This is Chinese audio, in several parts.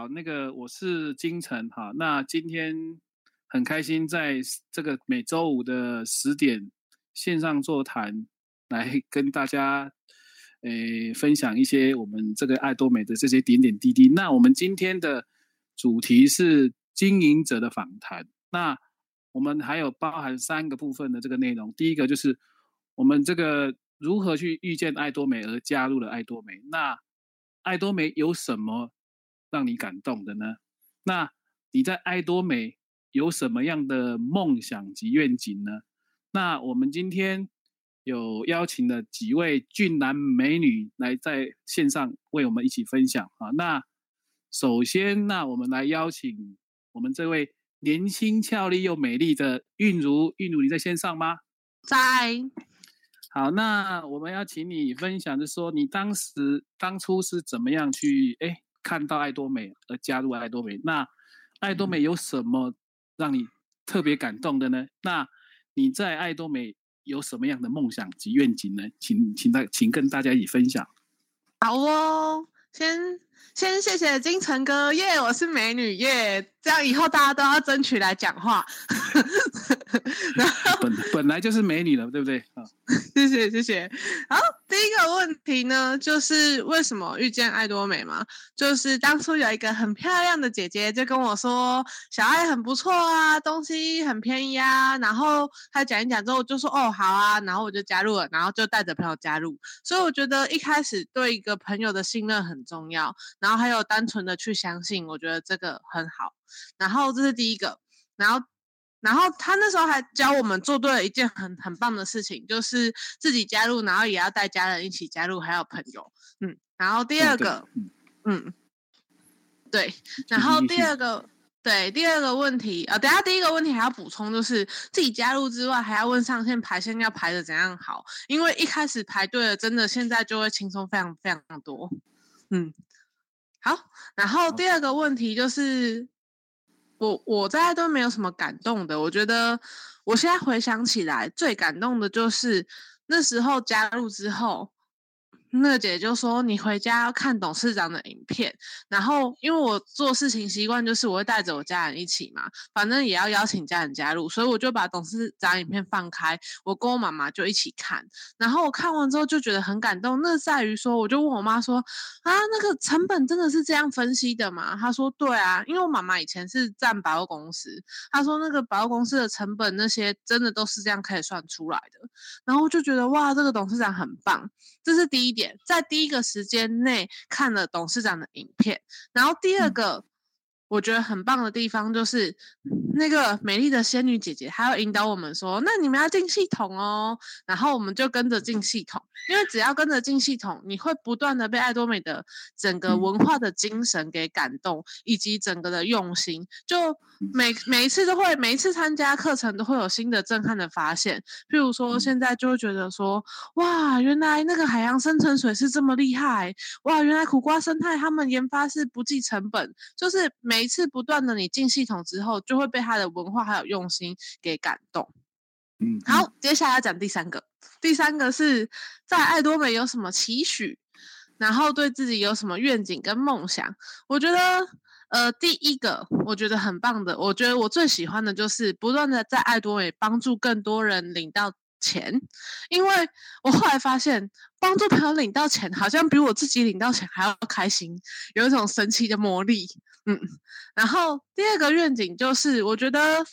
好，那个我是金城哈。那今天很开心，在这个每周五的十点线上座谈，来跟大家诶分享一些我们这个爱多美的这些点点滴滴。那我们今天的主题是经营者的访谈。那我们还有包含三个部分的这个内容。第一个就是我们这个如何去遇见爱多美而加入了爱多美。那爱多美有什么？让你感动的呢？那你在爱多美有什么样的梦想及愿景呢？那我们今天有邀请了几位俊男美女来在线上为我们一起分享啊。那首先，那我们来邀请我们这位年轻俏丽又美丽的韵如，韵如你在线上吗？在。好，那我们要请你分享，就是说你当时当初是怎么样去哎。看到爱多美而加入爱多美，那爱多美有什么让你特别感动的呢？那你在爱多美有什么样的梦想及愿景呢？请请大请跟大家一起分享。好哦，先先谢谢金城哥耶，yeah, 我是美女耶，yeah, 这样以后大家都要争取来讲话。然后本本来就是美女了，对不对？啊，谢谢谢谢。好。第一个问题呢，就是为什么遇见爱多美嘛？就是当初有一个很漂亮的姐姐就跟我说，小爱很不错啊，东西很便宜啊。然后她讲一讲之后，我就说哦好啊，然后我就加入了，然后就带着朋友加入。所以我觉得一开始对一个朋友的信任很重要，然后还有单纯的去相信，我觉得这个很好。然后这是第一个，然后。然后他那时候还教我们做对了一件很很棒的事情，就是自己加入，然后也要带家人一起加入，还有朋友。嗯，然后第二个，嗯，对，然后第二个，对，第二个问题啊，等下第一个问题还要补充，就是自己加入之外，还要问上线排线要排的怎样好，因为一开始排队了，真的现在就会轻松非常非常多。嗯，好，然后第二个问题就是。我我大家都没有什么感动的，我觉得我现在回想起来，最感动的就是那时候加入之后。那姐就说：“你回家要看董事长的影片，然后因为我做事情习惯就是我会带着我家人一起嘛，反正也要邀请家人加入，所以我就把董事长影片放开，我跟我妈妈就一起看。然后我看完之后就觉得很感动，那在于说，我就问我妈说：啊，那个成本真的是这样分析的吗？她说：对啊，因为我妈妈以前是占百货公司，她说那个百货公司的成本那些真的都是这样可以算出来的。然后就觉得哇，这个董事长很棒，这是第一点。”在第一个时间内看了董事长的影片，然后第二个我觉得很棒的地方就是那个美丽的仙女姐姐，她要引导我们说：“那你们要进系统哦。”然后我们就跟着进系统，因为只要跟着进系统，你会不断的被爱多美的整个文化的精神给感动，以及整个的用心，就每每一次都会，每一次参加课程都会有新的震撼的发现。譬如说，现在就会觉得说：“哇，原来那个海洋深层水是这么厉害！哇，原来苦瓜生态他们研发是不计成本，就是每。”每一次不断的你进系统之后，就会被他的文化还有用心给感动。嗯，好，接下来要讲第三个。第三个是在爱多美有什么期许，然后对自己有什么愿景跟梦想。我觉得，呃，第一个我觉得很棒的，我觉得我最喜欢的就是不断的在爱多美帮助更多人领到钱，因为我后来发现，帮助朋友领到钱，好像比我自己领到钱还要开心，有一种神奇的魔力。嗯，然后第二个愿景就是，我觉得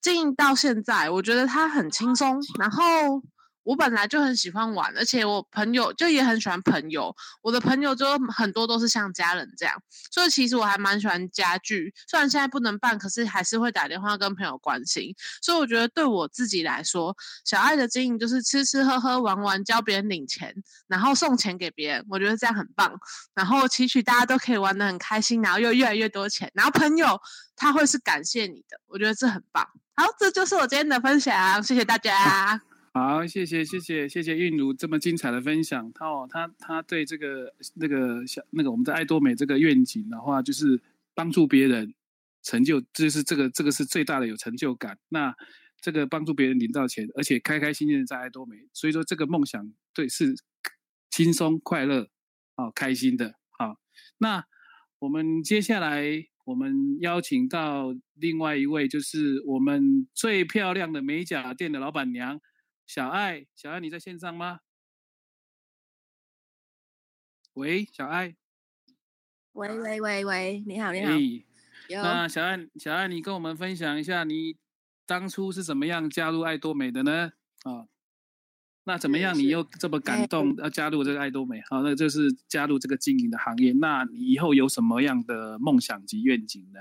经营到现在，我觉得它很轻松，然后。我本来就很喜欢玩，而且我朋友就也很喜欢朋友。我的朋友就很多都是像家人这样，所以其实我还蛮喜欢家聚。虽然现在不能办，可是还是会打电话跟朋友关心。所以我觉得对我自己来说，小爱的经营就是吃吃喝喝玩玩，教别人领钱，然后送钱给别人。我觉得这样很棒。然后期许大家都可以玩得很开心，然后又越来越多钱，然后朋友他会是感谢你的。我觉得这很棒。好，这就是我今天的分享，谢谢大家。好，谢谢谢谢谢谢韵如这么精彩的分享。他哦，他他对这个那个小那个我们在爱多美这个愿景的话，就是帮助别人成就，就是这个这个是最大的有成就感。那这个帮助别人领到钱，而且开开心心的在爱多美，所以说这个梦想对是轻松快乐哦，开心的。好，那我们接下来我们邀请到另外一位，就是我们最漂亮的美甲店的老板娘小爱。小爱，你在线上吗？喂，小爱。喂喂喂喂，你好你好。那小爱小爱，你跟我们分享一下，你当初是怎么样加入爱多美的呢？啊。那怎么样？你又这么感动，要加入这个爱多美？好，那就是加入这个经营的行业。那你以后有什么样的梦想及愿景呢？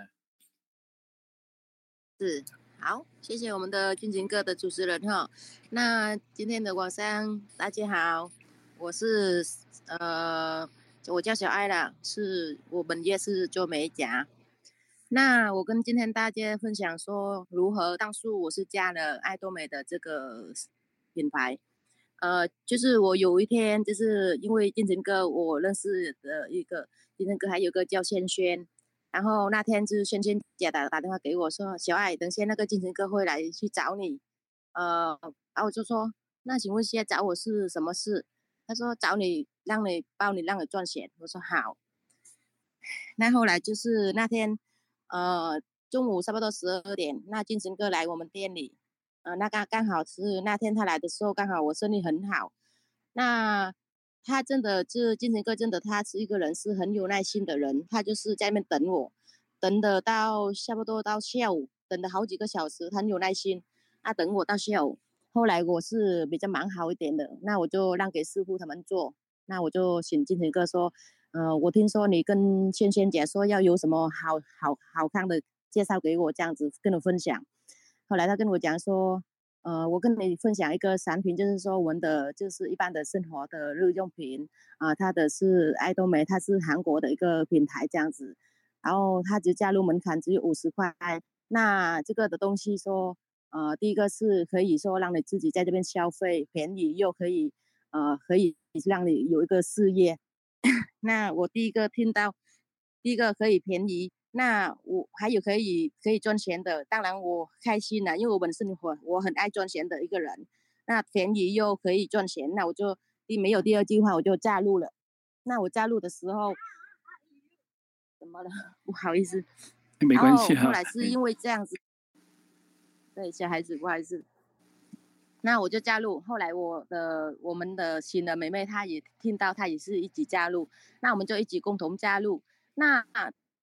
是，好，谢谢我们的俊晴哥的主持人哈。那今天的晚上，大家好，我是呃，我叫小艾啦，是我本业是做美甲。那我跟今天大家分享说，如何当初我是加了爱多美的这个品牌。呃，就是我有一天，就是因为金城哥，我认识的一个金城哥，还有个叫轩轩，然后那天就是萱萱姐打打电话给我说，小爱，等下那个金城哥会来去找你，呃，然后我就说，那请问现在找我是什么事？他说找你，让你帮你让你赚钱。我说好。那后来就是那天，呃，中午差不多十二点，那金城哥来我们店里。呃，那刚刚好是那天他来的时候，刚好我生意很好。那他真的就是金城哥，真的他是一个人是很有耐心的人。他就是在那边等我，等的到差不多到下午，等了好几个小时，很有耐心。他等我到下午，后来我是比较忙好一点的，那我就让给师傅他们做。那我就请金城哥说，呃，我听说你跟萱萱姐说要有什么好好好看的介绍给我，这样子跟我分享。后来他跟我讲说，呃，我跟你分享一个产品，就是说我们的就是一般的生活的日用品啊，它的是爱多美，它是韩国的一个品牌这样子，然后它只加入门槛只有五十块，那这个的东西说，呃，第一个是可以说让你自己在这边消费便宜，又可以呃可以让你有一个事业，那我第一个听到，第一个可以便宜。那我还有可以可以赚钱的，当然我开心了，因为我本身我我很爱赚钱的一个人。那便宜又可以赚钱，那我就第没有第二句话，我就加入了。那我加入的时候，怎么了？不好意思，没关系。后来是因为这样子，对小孩子不好意思。那我就加入，后来我的我们的新的妹妹她也听到，她也是一起加入，那我们就一起共同加入。那。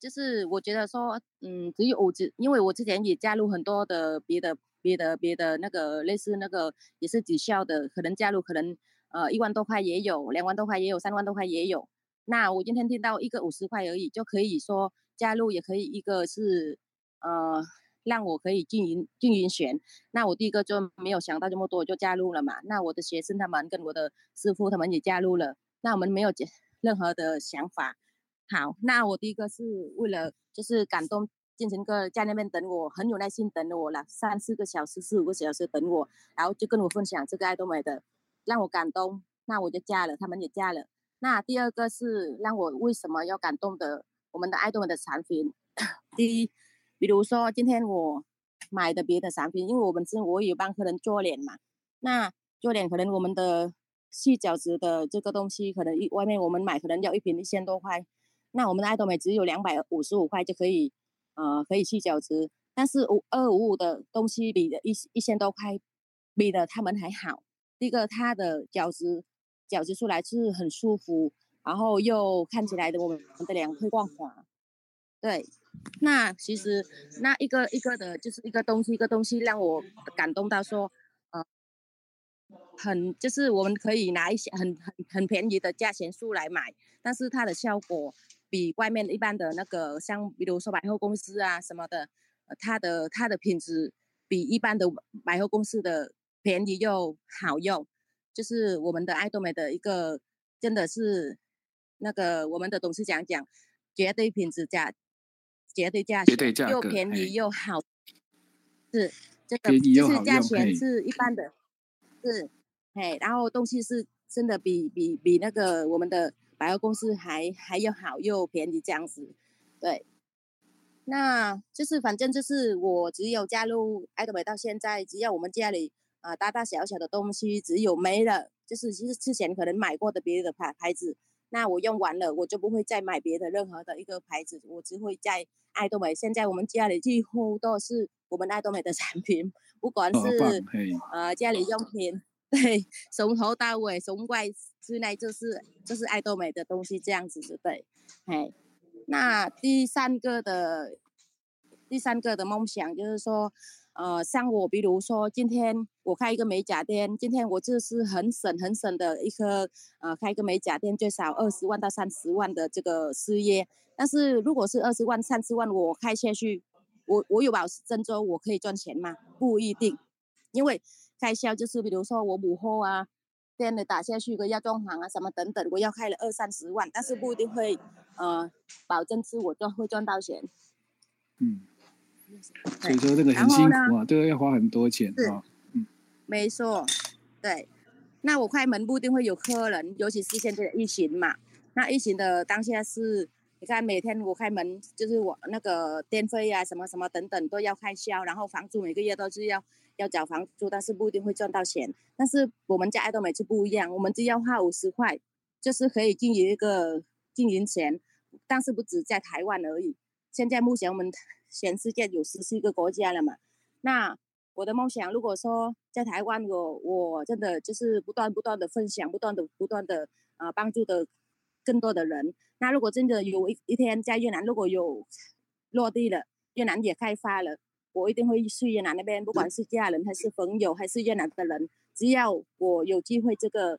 就是我觉得说，嗯，只有我只，因为我之前也加入很多的别的、别的、别的那个类似那个也是抵消的，可能加入可能呃一万多块也有，两万多块也有，三万多块也有。那我今天听到一个五十块而已，就可以说加入也可以，一个是呃让我可以经营经营权。那我第一个就没有想到这么多，就加入了嘛。那我的学生他们跟我的师傅他们也加入了，那我们没有任何的想法。好，那我第一个是为了就是感动建成哥在那边等我，很有耐心等我了三四个小时、四五个小时等我，然后就跟我分享这个爱多美的，让我感动，那我就嫁了，他们也嫁了。那第二个是让我为什么要感动的，我们的爱多美的产品，第一，比如说今天我买的别的产品，因为我们是我有帮客人做脸嘛，那做脸可能我们的细角质的这个东西，可能一外面我们买可能要一瓶一千多块。那我们的爱多美只有两百五十五块就可以，呃，可以去角质，但是五二五五的东西比的一一千多块，比的他们还好。第一个它的角质，角质出来是很舒服，然后又看起来的我们的脸会光滑。对，那其实那一个一个的就是一个东西一个东西让我感动到说，呃，很就是我们可以拿一些很很很便宜的价钱数来买，但是它的效果。比外面一般的那个，像比如说百货公司啊什么的，它的它的品质比一般的百货公司的便宜又好用，就是我们的爱多美的一个，真的是那个我们的董事长讲，绝对品质价，绝对价钱，又便宜又好，是这个就是价钱是一般的，是，嘿，然后东西是真的比比比那个我们的。百货公司还还要好又便宜这样子，对，那就是反正就是我只有加入爱多美到现在，只要我们家里啊大大小小的东西只有没了，就是其实之前可能买过的别的牌牌子那我用完了，我就不会再买别的任何的一个牌子，我只会在爱多美。现在我们家里几乎都是我们爱多美的产品，不管是、哦、呃家里用品，对，从头到尾，从外之内就是就是爱多美的东西这样子，就对。嘿，那第三个的第三个的梦想就是说。呃，像我，比如说今天我开一个美甲店，今天我就是很省很省的一颗，呃，开一个美甲店最少二十万到三十万的这个事业。但是如果是二十万、三十万，我开下去，我我有保证说我可以赚钱吗？不一定，因为开销就是比如说我补货啊，店里打下去个要装潢啊什么等等，我要开了二三十万，但是不一定会，呃，保证是我赚会赚到钱。嗯。所以说这个很辛苦啊，这个要花很多钱啊。嗯，没错，对。那我开门不一定会有客人，尤其是现在的疫情嘛。那疫情的当下是，你看每天我开门，就是我那个电费啊，什么什么等等都要开销，然后房租每个月都是要要缴房租，但是不一定会赚到钱。但是我们家爱多美就不一样，我们只要花五十块，就是可以经营一个经营权，但是不止在台湾而已。现在目前我们。全世界有十四个国家了嘛？那我的梦想，如果说在台湾，我我真的就是不断不断的分享，不断的不断的啊帮助的更多的人。那如果真的有一一天在越南如果有落地了，越南也开发了，我一定会去越南那边，不管是家人还是朋友还是越南的人，只要我有机会，这个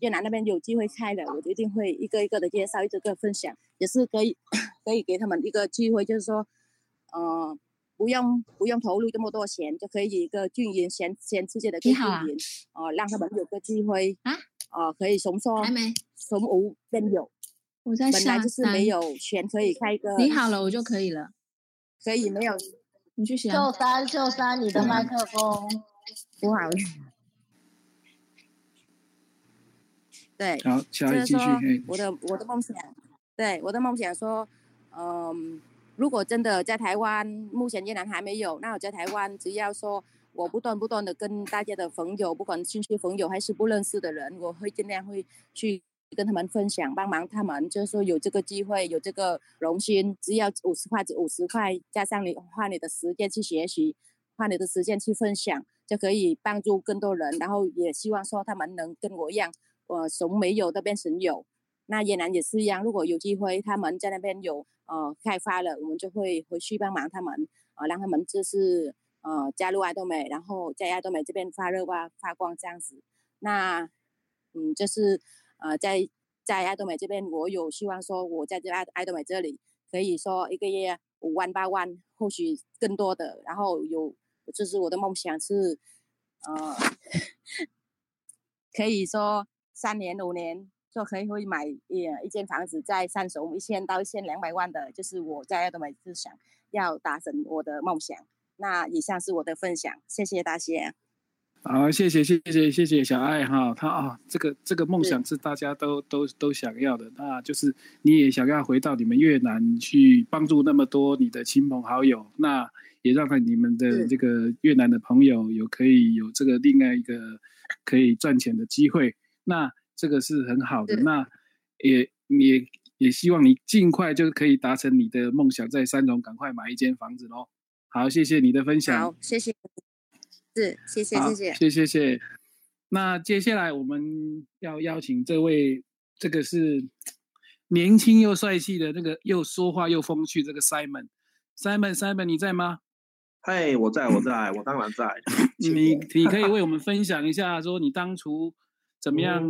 越南那边有机会开了，我就一定会一个一个的介绍，一个一个分享，也是可以 可以给他们一个机会，就是说。呃，不用不用投入这么多钱，就可以一个经营全全世界的经营，哦、啊呃，让他们有个机会啊，呃，可以从说从无变有。我在本来就是没有钱可以开一个。你好了，我就可以了。可以没有？你去想。秀山秀山，你的麦克风不好。对。好，下一继续。我的我的梦想，对我的梦想说，嗯。如果真的在台湾，目前越南还没有，那我在台湾，只要说我不断不断的跟大家的朋友，不管亲戚朋友还是不认识的人，我会尽量会去跟他们分享，帮忙他们，就是说有这个机会，有这个荣幸，只要五十块，五十块加上你花你的时间去学习，花你的时间去分享，就可以帮助更多人。然后也希望说他们能跟我一样，呃，从没有到变成有。那越南也是一样，如果有机会他们在那边有。呃，开发了，我们就会回去帮忙他们，呃，让他们就是呃加入爱多美，然后在爱多美这边发热发发光这样子。那嗯，就是呃在在爱多美这边，我有希望说，我在这爱爱多美这里可以说一个月五万八万，或许更多的。然后有就是我的梦想是呃可以说三年五年。就可以会买一一间房子在三重一千到一千两百万的，就是我在爱多美是想要达成我的梦想。那以上是我的分享，谢谢大家。好，谢谢谢谢谢谢小爱哈，他啊这个这个梦想是大家都都都想要的，那就是你也想要回到你们越南去帮助那么多你的亲朋好友，那也让你们的这个越南的朋友有可以有这个另外一个可以赚钱的机会，那。这个是很好的，那也也也希望你尽快就可以达成你的梦想，在三重赶快买一间房子喽。好，谢谢你的分享。好，谢谢。是，谢谢，谢谢，谢谢，谢谢。那接下来我们要邀请这位，这个是年轻又帅气的那个又说话又风趣这个 Simon。Simon，Simon，你在吗？嘿，我在，我在，我当然在。你你可以 为我们分享一下，说你当初。怎么样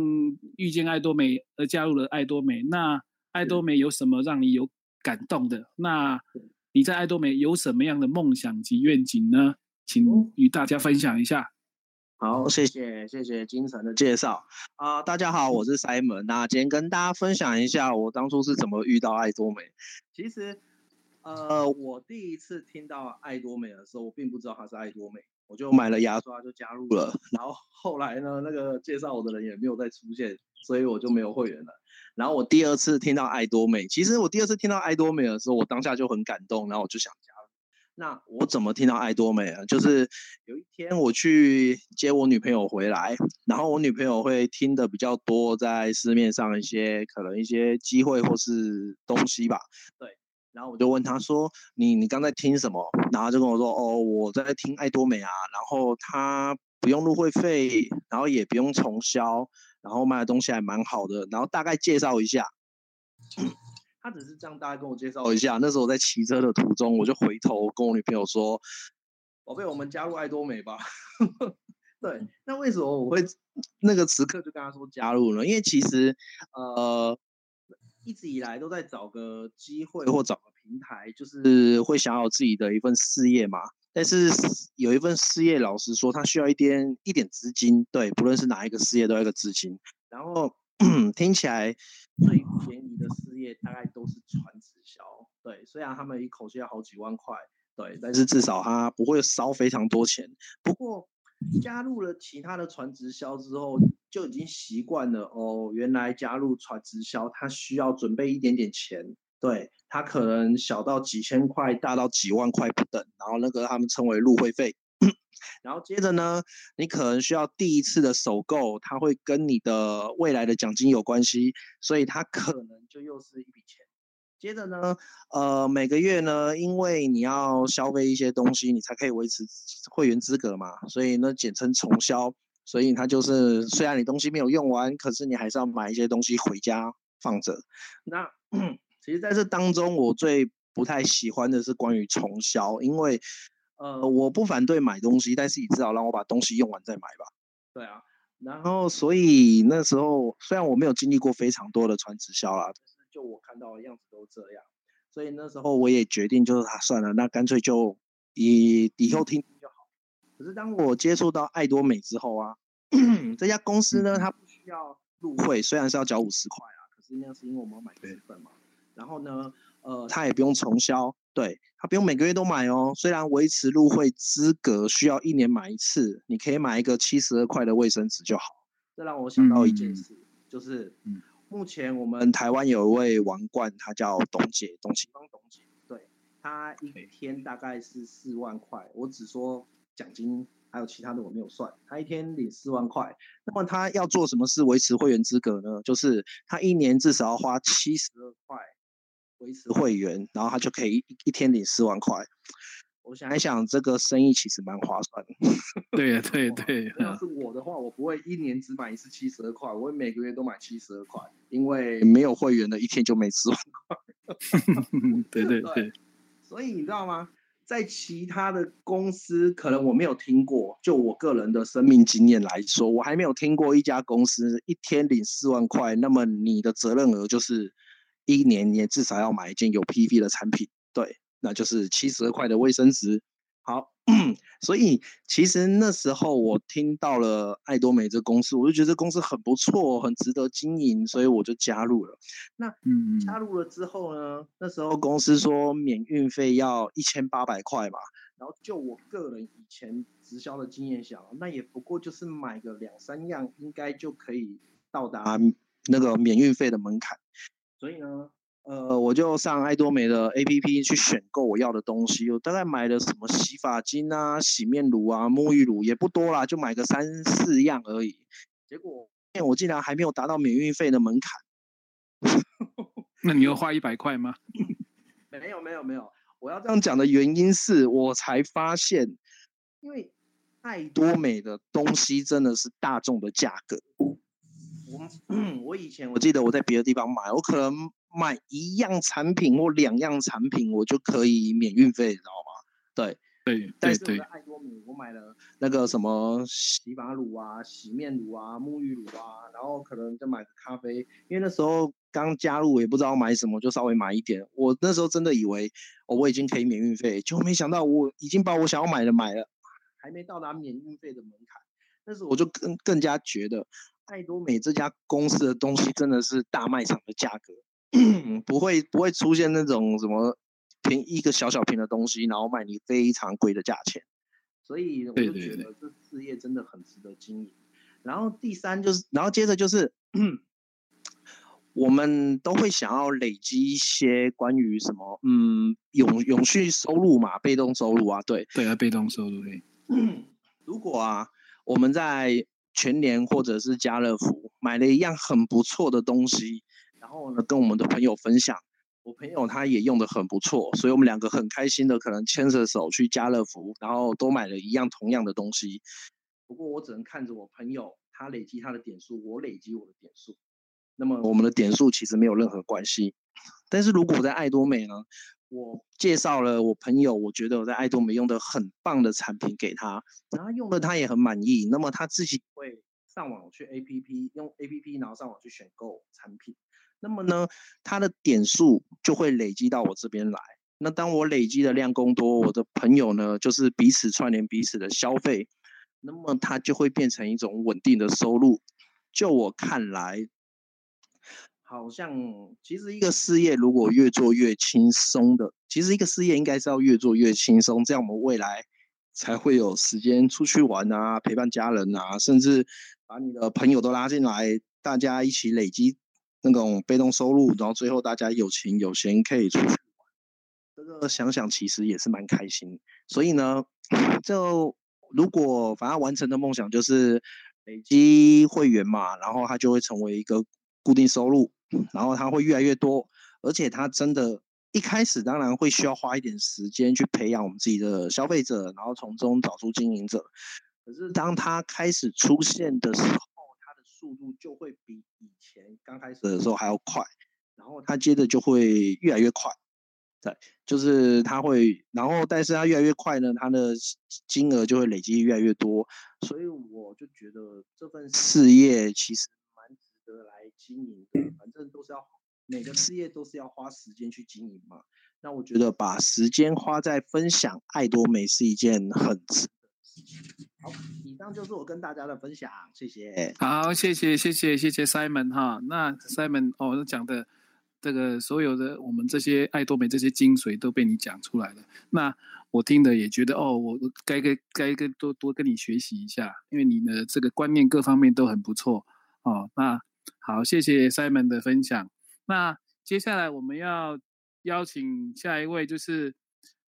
遇见爱多美而加入了爱多美？那爱多美有什么让你有感动的？那你在爱多美有什么样的梦想及愿景呢？请与大家分享一下。好，谢谢谢谢精神的介绍啊、呃！大家好，我是 Simon。那今天跟大家分享一下我当初是怎么遇到爱多美。其实，呃，我第一次听到爱多美的时候，我并不知道它是爱多美。我就买了牙刷就加入了，然后后来呢，那个介绍我的人也没有再出现，所以我就没有会员了。然后我第二次听到爱多美，其实我第二次听到爱多美的时候，我当下就很感动，然后我就想加入。那我怎么听到爱多美啊？就是有一天我去接我女朋友回来，然后我女朋友会听的比较多，在市面上一些可能一些机会或是东西吧。对，然后我就问她说：“你你刚在听什么？”然后就跟我说：“哦，我在听爱多美啊。”然后她不用入会费，然后也不用重销，然后卖的东西还蛮好的。然后大概介绍一下。他只是这样，大概跟我介绍一下。那时候我在骑车的途中，我就回头跟我女朋友说：“宝贝，我们加入爱多美吧。”对，那为什么我会那个时刻就跟他说加入呢？因为其实呃，一直以来都在找个机会或找个平台，就是会想要自己的一份事业嘛。但是有一份事业，老实说，他需要一点一点资金。对，不论是哪一个事业，都要一个资金。然后 听起来最便宜的事业大概都是传直销，对，虽然他们一口气要好几万块，对，但是至少他不会烧非常多钱。不过加入了其他的传直销之后，就已经习惯了哦。原来加入传直销，他需要准备一点点钱，对，它可能小到几千块，大到几万块不等。然后那个他们称为入会费。然后接着呢，你可能需要第一次的首购，它会跟你的未来的奖金有关系，所以它可能就又是一笔钱。接着呢，呃，每个月呢，因为你要消费一些东西，你才可以维持会员资格嘛，所以呢，简称重销。所以它就是虽然你东西没有用完，可是你还是要买一些东西回家放着。那 其实在这当中，我最不太喜欢的是关于重销，因为。呃，我不反对买东西，但是你至少让我把东西用完再买吧。对啊，然后所以那时候虽然我没有经历过非常多的传直销啦，但是就我看到的样子都这样，所以那时候我也决定就是，啊，算了，那干脆就以以后听听就好。可是当我接触到爱多美之后啊，这家公司呢，它不需要入会，虽然是要缴五十块啊，可是那是因为我们要买月份嘛。然后呢，呃，他也不用重销。对，他不用每个月都买哦，虽然维持入会资格需要一年买一次，你可以买一个七十二块的卫生纸就好。这让我想到一件事，嗯、就是目前我们台湾有一位王冠，他叫董姐，董其芳董姐，对，他一天大概是四万块，我只说奖金，还有其他的我没有算，他一天领四万块，那么他要做什么事维持会员资格呢？就是他一年至少要花七十二块。维持会员，然后他就可以一一天领四万块。我想一想，这个生意其实蛮划算的。对呀，对对。要是我的话，我不会一年只买一次七十二块，我会每个月都买七十二块，因为没有会员的一天就没四万块。对对对。所以你知道吗？在其他的公司，可能我没有听过。就我个人的生命经验来说，我还没有听过一家公司一天领四万块。那么你的责任额就是。一年也至少要买一件有 PV 的产品，对，那就是七十二块的卫生纸。好，所以其实那时候我听到了爱多美这公司，我就觉得这公司很不错，很值得经营，所以我就加入了。那嗯，加入了之后呢，那时候公司说免运费要一千八百块嘛，然后就我个人以前直销的经验想，那也不过就是买个两三样，应该就可以到达那个免运费的门槛。所以呢，呃，我就上爱多美的 APP 去选购我要的东西。我大概买了什么洗发精啊、洗面乳啊、沐浴乳也不多啦，就买个三四样而已。结果，我竟然还没有达到免运费的门槛。那你又花一百块吗？没有，没有，没有。我要这样讲的原因是我才发现，因为爱多美的东西真的是大众的价格。我 我以前我记得我在别的地方买，我可能买一样产品或两样产品，我就可以免运费，你知道吗？对对，但是我在爱多美，我买了那个什么洗发乳啊、洗面乳啊、沐浴乳啊，然后可能就买个咖啡，因为那时候刚加入，我也不知道买什么，就稍微买一点。我那时候真的以为哦，我已经可以免运费，就没想到我已经把我想要买的买了，还没到达免运费的门槛，但是我就更更加觉得。爱多美这家公司的东西真的是大卖场的价格，不会不会出现那种什么便宜一个小小瓶的东西，然后卖你非常贵的价钱，所以我就觉得这事业真的很值得经营。然后第三就是，然后接着就是，我们都会想要累积一些关于什么，嗯，永永续收入嘛，被动收入啊，对，对啊，被动收入对。如果啊，我们在全联或者是家乐福买了一样很不错的东西，然后呢，跟我们的朋友分享，我朋友他也用得很不错，所以我们两个很开心的可能牵着手去家乐福，然后都买了一样同样的东西。不过我只能看着我朋友他累积他的点数，我累积我的点数，那么我们的点数其实没有任何关系。但是如果在爱多美呢，我介绍了我朋友，我觉得我在爱多美用的很棒的产品给他，然后用的他也很满意，那么他自己会上网去 APP 用 APP，然后上网去选购产品，那么呢，他的点数就会累积到我这边来。那当我累积的量更多，我的朋友呢，就是彼此串联彼此的消费，那么它就会变成一种稳定的收入。就我看来。好像其实一个事业如果越做越轻松的，其实一个事业应该是要越做越轻松，这样我们未来才会有时间出去玩啊，陪伴家人啊，甚至把你的朋友都拉进来，大家一起累积那种被动收入，然后最后大家有情有闲可以出去玩，这个想想其实也是蛮开心。所以呢，就如果反正完成的梦想就是累积会员嘛，然后它就会成为一个固定收入。然后它会越来越多，而且它真的，一开始当然会需要花一点时间去培养我们自己的消费者，然后从中找出经营者。可是当它开始出现的时候，它的速度就会比以前刚开始的时候还要快，然后它接着就会越来越快。对，就是它会，然后但是它越来越快呢，它的金额就会累积越来越多。所以我就觉得这份事业其实。来经营的，反正都是要每个事业都是要花时间去经营嘛。那我觉得把时间花在分享爱多美是一件很值得的事情。好，以上就是我跟大家的分享，谢谢。好，谢谢，谢谢，谢谢 Simon 哈。那 Simon 哦，讲的这个所有的我们这些爱多美这些精髓都被你讲出来了。那我听的也觉得哦，我该跟该跟多多跟你学习一下，因为你的这个观念各方面都很不错哦。那好，谢谢 Simon 的分享。那接下来我们要邀请下一位，就是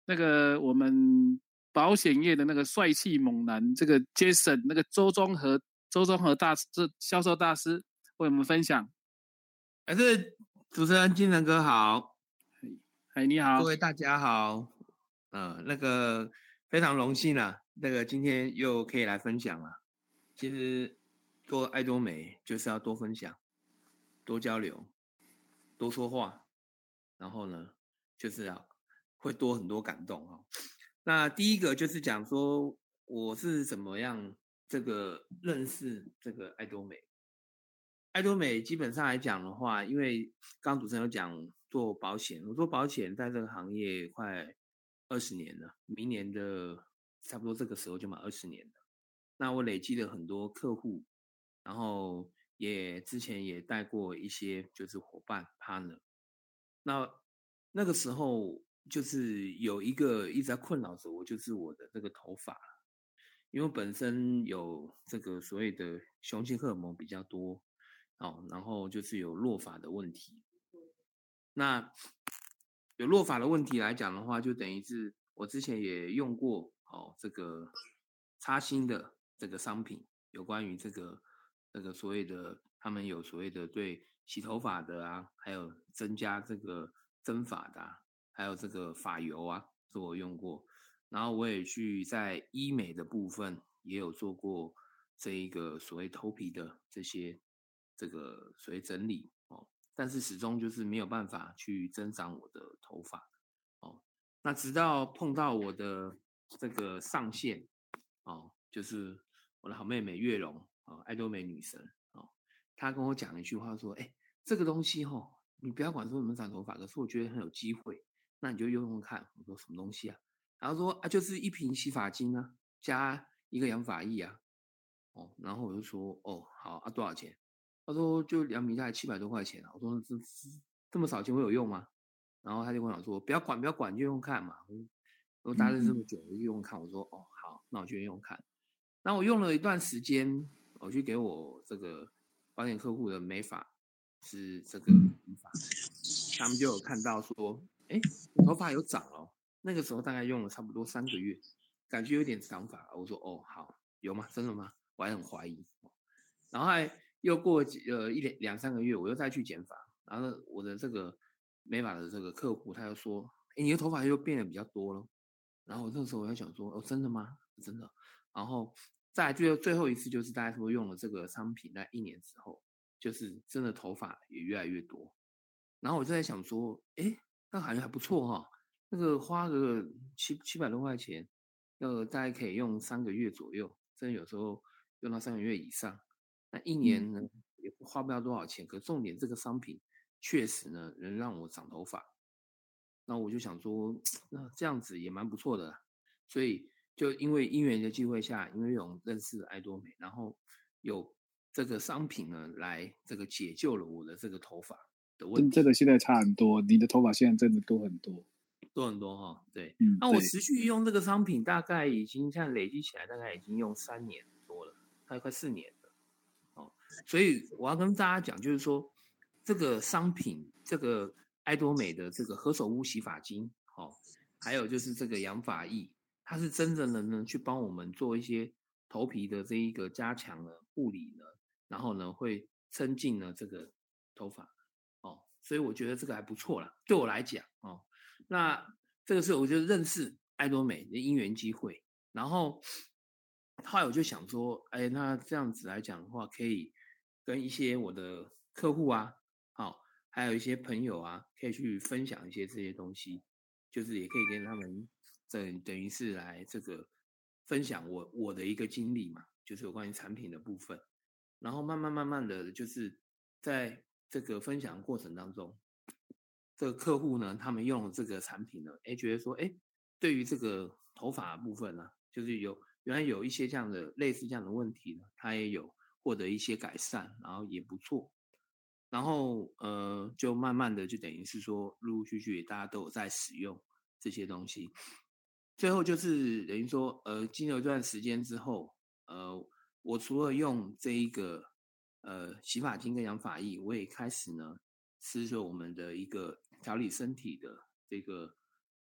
那个我们保险业的那个帅气猛男，这个 Jason，那个周中和周中和大这销售大师为我们分享。还是主持人金城哥好，哎，你好，各位大家好，嗯、呃，那个非常荣幸啊，那个今天又可以来分享了。其实。做爱多美就是要多分享、多交流、多说话，然后呢，就是要会多很多感动哈。那第一个就是讲说我是怎么样这个认识这个爱多美。爱多美基本上来讲的话，因为刚刚主持人有讲做保险，我做保险在这个行业快二十年了，明年的差不多这个时候就满二十年了。那我累积了很多客户。然后也之前也带过一些就是伙伴 partner，那那个时候就是有一个一直在困扰着我，就是我的这个头发，因为本身有这个所谓的雄性荷尔蒙比较多哦，然后就是有落发的问题。那有落发的问题来讲的话，就等于是我之前也用过哦这个擦新的这个商品，有关于这个。这个所谓的，他们有所谓的对洗头发的啊，还有增加这个增发的啊，还有这个发油啊，是我用过。然后我也去在医美的部分也有做过这一个所谓头皮的这些这个所谓整理哦，但是始终就是没有办法去增长我的头发哦。那直到碰到我的这个上线哦，就是我的好妹妹月容。啊，爱多美女神哦，她跟我讲了一句话，说：“哎，这个东西哈，你不要管说怎么长头发，可是我觉得很有机会，那你就用用看。”我说：“什么东西啊？”然后说：“啊，就是一瓶洗发精啊，加一个养发液啊。”哦，然后我就说：“哦，好啊，多少钱？”他说：“就两瓶，大概七百多块钱啊。”我说：“这这么少钱我有用吗？”然后他就跟我讲说：“不要管，不要管，就用看嘛。”我说：“大概这么久，我就用看。”我说：“哦，好，那我就用看。”那我用了一段时间。我去给我这个保险客户的美发是这个美发，他们就有看到说，哎，头发有长哦。那个时候大概用了差不多三个月，感觉有点长发。我说哦，好，有吗？真的吗？我还很怀疑。然后还又过呃一两两三个月，我又再去剪发，然后我的这个美发的这个客户他又说，哎，你的头发又变得比较多了。然后我那个时候我就想说，哦，真的吗？真的。然后再来最后最后一次就是大家说用了这个商品，在一年之后，就是真的头发也越来越多。然后我就在想说，哎，那好像还不错哈、哦，那个花个七七百多块钱，呃，大概可以用三个月左右，甚至有时候用到三个月以上。那一年呢，也花不了多少钱。可重点这个商品确实呢，能让我长头发。那我就想说，那这样子也蛮不错的，所以。就因为因缘的机会下，因为有认识爱多美，然后有这个商品呢，来这个解救了我的这个头发的问题。这个现在差很多，你的头发现在真的多很多，多很多哈、哦。对，嗯，那我持续用这个商品，大概已经现在累积起来，大概已经用三年多了，大概快四年了。哦，所以我要跟大家讲，就是说这个商品，这个爱多美的这个何首乌洗发精，哦，还有就是这个养发液。它是真正的呢，去帮我们做一些头皮的这一个加强了护理呢，然后呢会增进了这个头发哦，所以我觉得这个还不错啦，对我来讲哦，那这个是我就认识爱多美的因缘机会，然后后来我就想说，哎，那这样子来讲的话，可以跟一些我的客户啊，好、哦，还有一些朋友啊，可以去分享一些这些东西，就是也可以跟他们。等等于是来这个分享我我的一个经历嘛，就是有关于产品的部分，然后慢慢慢慢的就是在这个分享过程当中，这个客户呢，他们用这个产品呢，哎，觉得说，哎，对于这个头发部分呢、就是有原来有一些这样的类似这样的问题呢，他也有获得一些改善，然后也不错，然后呃，就慢慢的就等于是说，陆陆续续大家都有在使用这些东西。最后就是等于说，呃，经过一段时间之后，呃，我除了用这一个呃洗发精跟养发液，我也开始呢吃着我们的一个调理身体的这个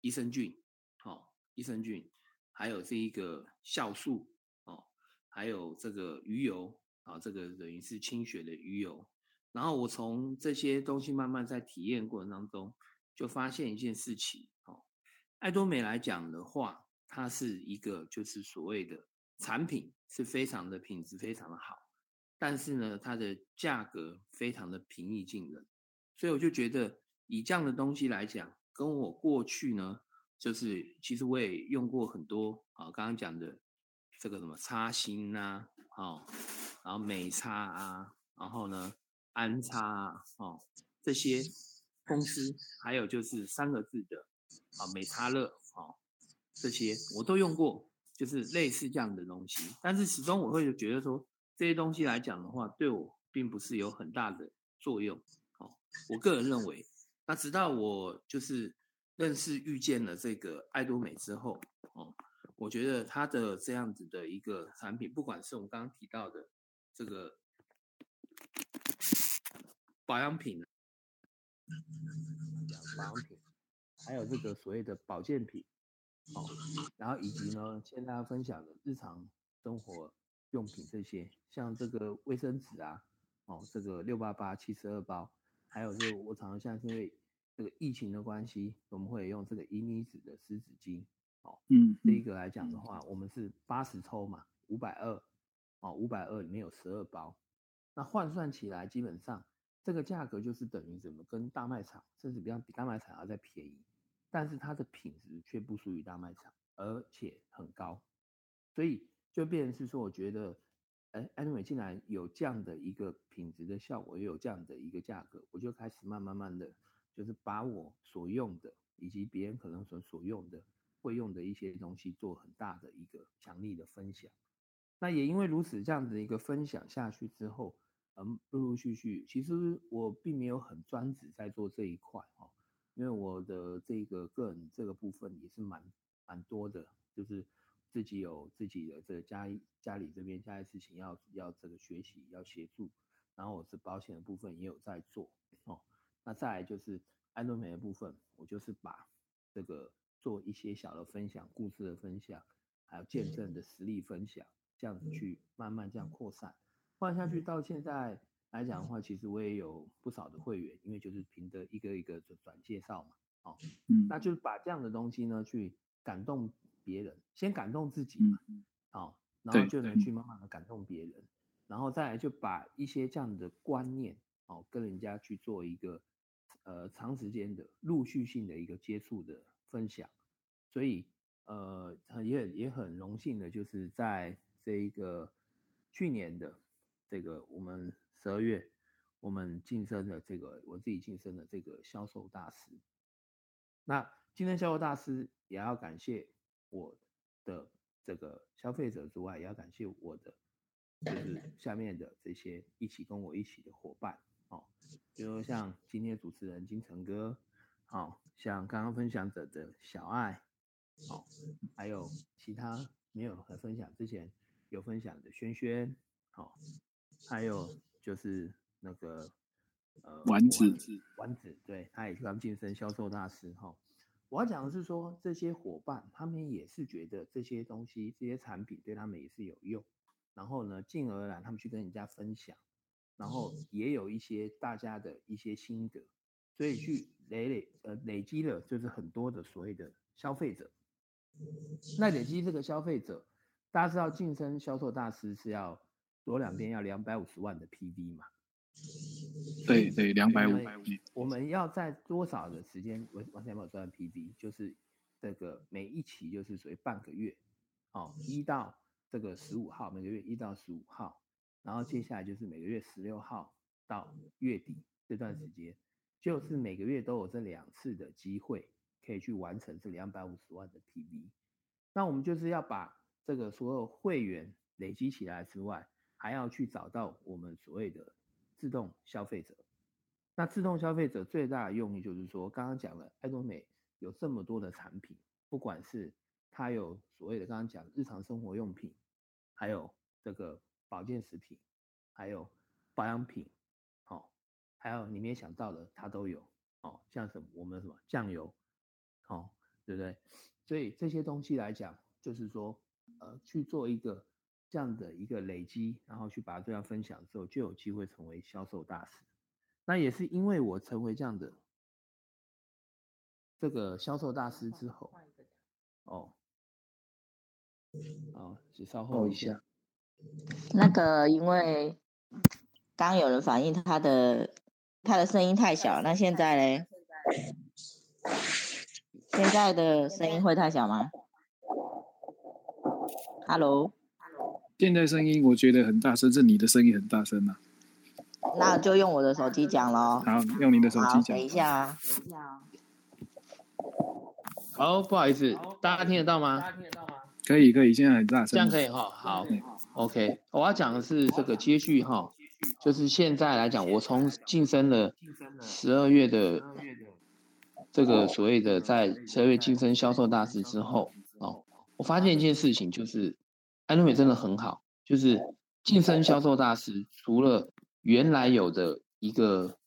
益生菌，哦，益生菌，还有这一个酵素，哦，还有这个鱼油，啊、哦，这个等于是清血的鱼油。然后我从这些东西慢慢在体验过程当中，就发现一件事情，哦。爱多美来讲的话，它是一个就是所谓的产品是非常的品质非常的好，但是呢，它的价格非常的平易近人，所以我就觉得以这样的东西来讲，跟我过去呢，就是其实我也用过很多啊，刚刚讲的这个什么擦心呐，哦，然后美擦啊，然后呢安擦啊，哦，这些公司，还有就是三个字的。啊，美他乐啊，这些我都用过，就是类似这样的东西。但是始终我会觉得说，这些东西来讲的话，对我并不是有很大的作用。哦，我个人认为，那直到我就是认识遇见了这个爱多美之后，哦，我觉得它的这样子的一个产品，不管是我们刚刚提到的这个保养品，保养品。还有这个所谓的保健品，哦，然后以及呢，现在大家分享的日常生活用品这些，像这个卫生纸啊，哦，这个六八八七十二包，还有就我常常像是因为这个疫情的关系，我们会用这个银离子的湿纸巾，哦，嗯，这一个来讲的话，我们是八十抽嘛，五百二，哦，五百二里面有十二包，那换算起来，基本上这个价格就是等于怎么跟大卖场，甚至比较比大卖场还要再便宜。但是它的品质却不输于大卖场，而且很高，所以就变成是说，我觉得，哎，爱多美竟然有这样的一个品质的效果，也有这样的一个价格，我就开始慢慢慢的，就是把我所用的，以及别人可能所所用的，会用的一些东西，做很大的一个强力的分享。那也因为如此，这样的一个分享下去之后，嗯，陆陆续续，其实我并没有很专职在做这一块，哦。因为我的这个个人这个部分也是蛮蛮多的，就是自己有自己的这个家家里这边家里事情要要这个学习要协助，然后我是保险的部分也有在做哦。那再来就是爱多美的部分，我就是把这个做一些小的分享、故事的分享，还有见证的实例分享，这样子去慢慢这样扩散，换下去到现在来讲的话，其实我也有不少的会员，因为就是凭着一个一个转转介绍嘛，哦，嗯，那。就是把这样的东西呢去感动别人，先感动自己嘛，哦，然后就能去。慢慢的感动别人，然后再来就把一些这样的观念，哦，跟人家去做一个呃长时间的陆续性的一个接触的分享，所以呃也也很荣幸的，就是在这一个去年的。这个我们十二月，我们晋升的这个我自己晋升的这个销售大师。那晋升销售大师也要感谢我的这个消费者之外，也要感谢我的就是 下面的这些一起跟我一起的伙伴哦，比如像 今天主持人金城哥，好像刚刚分享者的小爱，哦，还有其他没有和分享之前有分享的轩轩，好。还有就是那个呃丸子，丸子，对，他也是刚晋升销售大师哈。我要讲的是说，这些伙伴他们也是觉得这些东西、这些产品对他们也是有用，然后呢，进而来他们去跟人家分享，然后也有一些大家的一些心得，所以去累累呃累积了就是很多的所谓的消费者。那累积这个消费者，大家知道晋升销售大师是要。左两边要两百五十万的 PV 嘛？对对，两百五。我们要在多少的时间完完成两百五十万 PV？就是这个每一期就是属于半个月，哦，一到这个十五号，每个月一到十五号，然后接下来就是每个月十六号到月底这段时间，就是每个月都有这两次的机会可以去完成这两百五十万的 PV。那我们就是要把这个所有会员累积起来之外。还要去找到我们所谓的自动消费者。那自动消费者最大的用意就是说，刚刚讲了，爱多美有这么多的产品，不管是它有所谓的刚刚讲日常生活用品，还有这个保健食品，还有保养品，哦，还有你没想到的，它都有哦，像什么我们什么酱油，哦，对不对？所以这些东西来讲，就是说，呃，去做一个。这样的一个累积，然后去把它这样分享之后，就有机会成为销售大师。那也是因为我成为这样的这个销售大师之后，哦，哦，只稍后一下。那个，因为刚刚有人反映他的他的声音太小，那现在嘞？现在的声音会太小吗？Hello。现在声音我觉得很大声，是你的声音很大声啊。那就用我的手机讲喽。好，用你的手机讲。等一下啊，等一下啊。好，不好意思，大家听得到吗？大家听得到吗？可以，可以，现在很大声。这样可以哈。好，OK。我要讲的是这个接续哈，就是现在来讲，我从晋升了十二月的这个所谓的在十二月晋升销售大师之后哦，我发现一件事情就是。爱多美真的很好，就是晋升销售大师，除了原来有的一个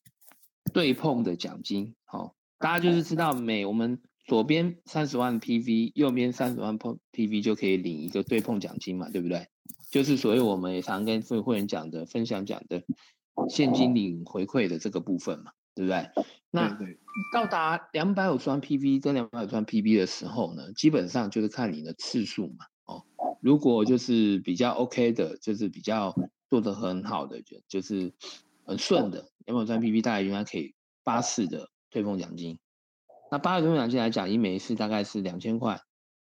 对碰的奖金，好，大家就是知道每我们左边三十万 PV，右边三十万 PV 就可以领一个对碰奖金嘛，对不对？就是所谓我们也常跟会会员讲的分享讲的现金领回馈的这个部分嘛，对不对？那到达两百五十万 PV 跟两百五十万 PV 的时候呢，基本上就是看你的次数嘛。如果就是比较 OK 的，就是比较做得很好的，就就是很顺的，两百五十万 PV 大概应该可以八次的对碰奖金。那八次对碰奖金来讲，以每一次大概是两千块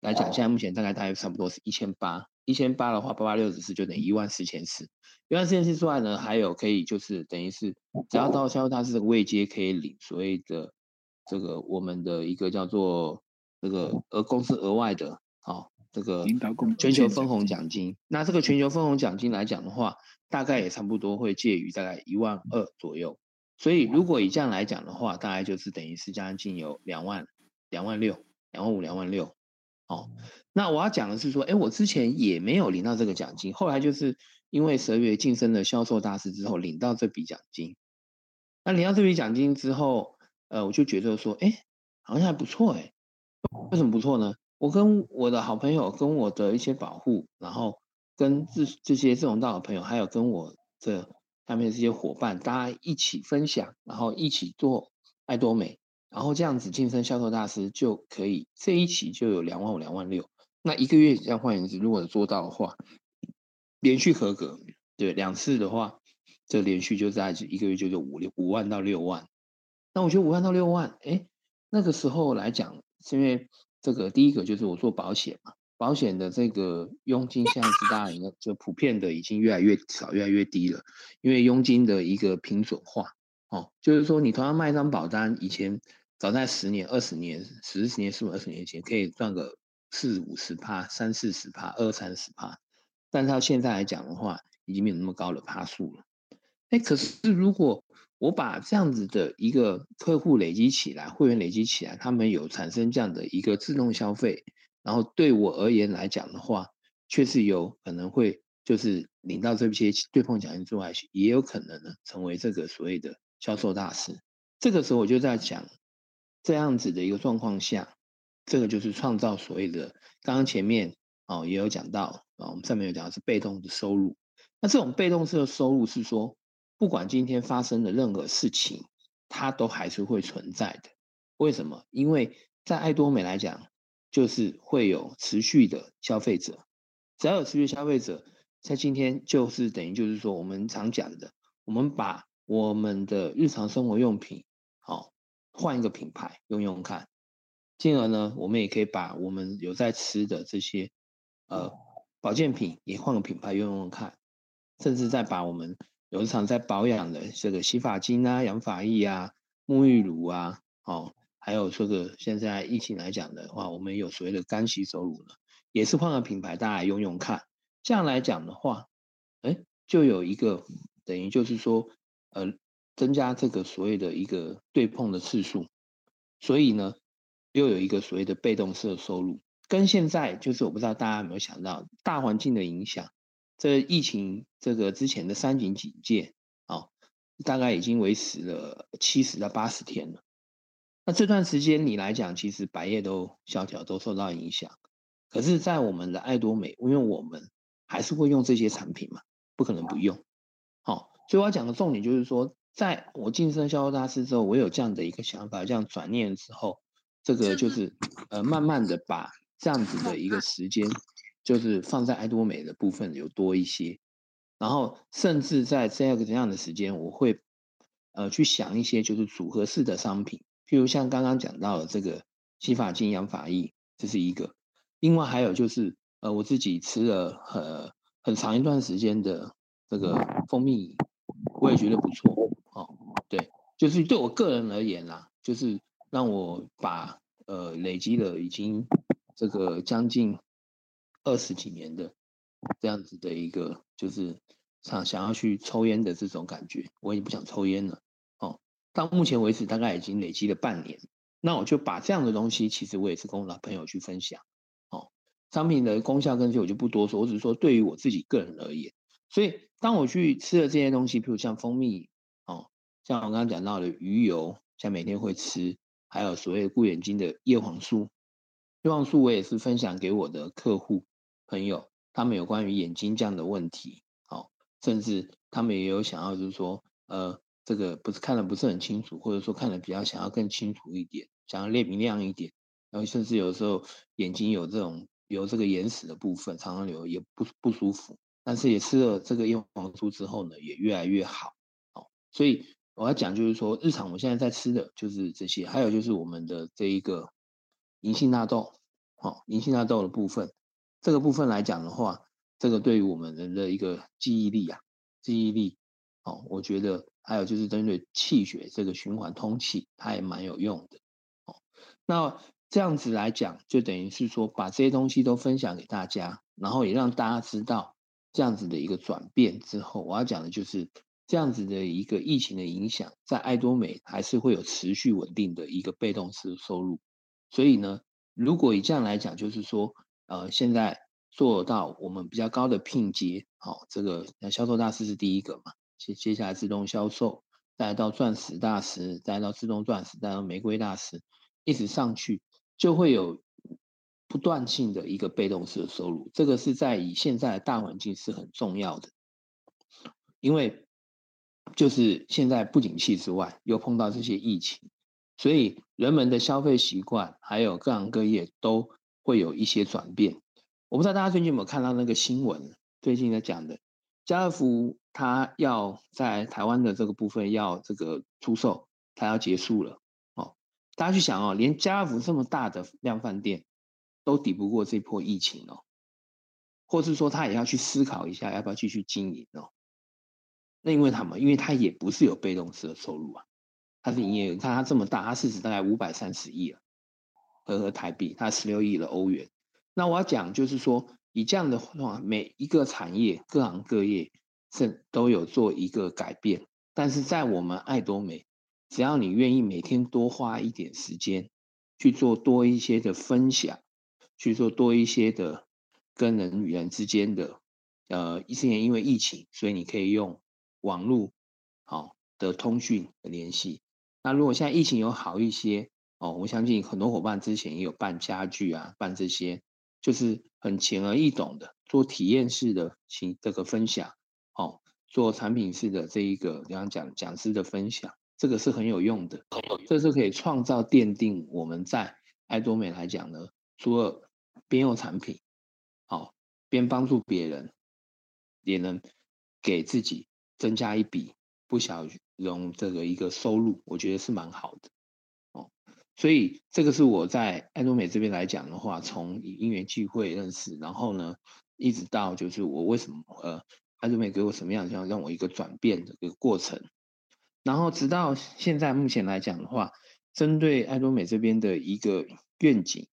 来讲，现在目前大概大概差不多是一千八，一千八的话，八八六十四就等于一万四千四。一万四千四之外呢，还有可以就是等于是只要到销售大师的位阶，可以领所谓的这个我们的一个叫做这个额公司额外的，这个全球分红奖金，那这个全球分红奖金来讲的话，大概也差不多会介于大概一万二左右。所以如果以这样来讲的话，大概就是等于是将近有两万、两万六、两万五、两万六。哦，那我要讲的是说，哎，我之前也没有领到这个奖金，后来就是因为十二月晋升了销售大师之后，领到这笔奖金。那领到这笔奖金之后，呃，我就觉得说，哎，好像还不错，哎，为什么不错呢？我跟我的好朋友，跟我的一些保护，然后跟这这些志同道合的朋友，还有跟我这下面这些伙伴，大家一起分享，然后一起做爱多美，然后这样子晋升销售大师就可以，这一期就有两万五、两万六。那一个月这样换言之，如果做到的话，连续合格，对，两次的话，这连续就在一个月就有五六五万到六万。那我觉得五万到六万，哎，那个时候来讲，是因为。这个第一个就是我做保险嘛，保险的这个佣金现在是大家应该就普遍的已经越来越少，越来越低了，因为佣金的一个平准化，哦，就是说你同样卖一张保单，以前早在十年、二十年、十十年、十五、二十年前可以赚个四五十趴、三四十趴、二三十趴，但是到现在来讲的话，已经没有那么高的趴数了。哎，可是如果我把这样子的一个客户累积起来，会员累积起来，他们有产生这样的一个自动消费，然后对我而言来讲的话，确实有可能会就是领到这些对碰奖金之外，也有可能呢成为这个所谓的销售大师。这个时候我就在讲，这样子的一个状况下，这个就是创造所谓的刚刚前面哦也有讲到啊，我们上面有讲的是被动的收入。那这种被动式的收入是说。不管今天发生的任何事情，它都还是会存在的。为什么？因为在爱多美来讲，就是会有持续的消费者。只要有持续消费者，在今天就是等于就是说，我们常讲的，我们把我们的日常生活用品，好换一个品牌用用看，进而呢，我们也可以把我们有在吃的这些呃保健品也换个品牌用用看，甚至再把我们。有一场在保养的这个洗发精啊、养发液啊、沐浴乳啊，哦，还有这个现在疫情来讲的话，我们有所谓的干洗手乳呢，也是换个品牌，大家用用看。这样来讲的话，哎，就有一个等于就是说，呃，增加这个所谓的一个对碰的次数，所以呢，又有一个所谓的被动式的收入，跟现在就是我不知道大家有没有想到大环境的影响。这疫情这个之前的三级警戒啊，大概已经维持了七十到八十天了。那这段时间你来讲，其实百业都萧条，都受到影响。可是，在我们的爱多美，因为我们还是会用这些产品嘛，不可能不用。好，所以我要讲的重点就是说，在我晋升销售大师之后，我有这样的一个想法，这样转念之后，这个就是呃，慢慢的把这样子的一个时间。就是放在爱多美的部分有多一些，然后甚至在这样这样的时间，我会呃去想一些就是组合式的商品，譬如像刚刚讲到的这个洗发精、养发液，这是一个。另外还有就是呃我自己吃了很很长一段时间的这个蜂蜜，我也觉得不错哦。对，就是对我个人而言啦，就是让我把呃累积了已经这个将近。二十几年的这样子的一个，就是想想要去抽烟的这种感觉，我也不想抽烟了。哦，到目前为止大概已经累积了半年，那我就把这样的东西，其实我也是跟我老朋友去分享。哦，商品的功效跟这些我就不多说，我只是说对于我自己个人而言，所以当我去吃了这些东西，譬如像蜂蜜，哦，像我刚刚讲到的鱼油，像每天会吃，还有所谓的顾眼睛的叶黄素，叶黄素我也是分享给我的客户。朋友，他们有关于眼睛这样的问题，好，甚至他们也有想要，就是说，呃，这个不是看的不是很清楚，或者说看的比较想要更清楚一点，想要亮明亮一点，然后甚至有时候眼睛有这种有这个眼屎的部分，常常流也不不舒服，但是也吃了这个叶黄素之后呢，也越来越好，好，所以我要讲就是说，日常我现在在吃的就是这些，还有就是我们的这一个银杏纳豆，好，银杏纳豆的部分。这个部分来讲的话，这个对于我们人的一个记忆力啊，记忆力，哦，我觉得还有就是针对气血这个循环通气，它也蛮有用的，哦。那这样子来讲，就等于是说把这些东西都分享给大家，然后也让大家知道这样子的一个转变之后，我要讲的就是这样子的一个疫情的影响，在爱多美还是会有持续稳定的一个被动式收入。所以呢，如果以这样来讲，就是说。呃，现在做到我们比较高的聘阶，好，这个销售大师是第一个嘛，接接下来自动销售，再到钻石大师，再到自动钻石，再到玫瑰大师，一直上去就会有不断性的一个被动式的收入，这个是在以现在的大环境是很重要的，因为就是现在不景气之外，又碰到这些疫情，所以人们的消费习惯还有各行各业都会有一些转变。我不知道大家最近有没有看到那个新闻，最近在讲的家乐福，它要在台湾的这个部分要这个出售，它要结束了哦。大家去想哦，连家乐福这么大的量饭店都抵不过这波疫情哦，或是说他也要去思考一下要不要继续经营哦。那因为他们，因为他也不是有被动式的收入啊，他是营业额，你看他这么大，他市值大概五百三十亿了，合合台币，它十六亿的欧元。那我要讲就是说，以这样的话，每一个产业、各行各业是都有做一个改变。但是在我们爱多美，只要你愿意每天多花一点时间去做多一些的分享，去做多一些的跟人与人之间的，呃，一四年因为疫情，所以你可以用网络好的通讯的联系。那如果现在疫情有好一些哦，我相信很多伙伴之前也有办家具啊，办这些。就是很浅而易懂的做体验式的请这个分享，哦，做产品式的这一个刚刚讲讲师的分享，这个是很有用的，这是可以创造奠定我们在爱多美来讲呢，除了边用产品，哦边帮助别人，也能给自己增加一笔不小容这个一个收入，我觉得是蛮好的。所以这个是我在爱多美这边来讲的话，从因缘际会认识，然后呢，一直到就是我为什么呃，爱多美给我什么样像让我一个转变的一个过程，然后直到现在目前来讲的话，针对爱多美这边的一个愿景，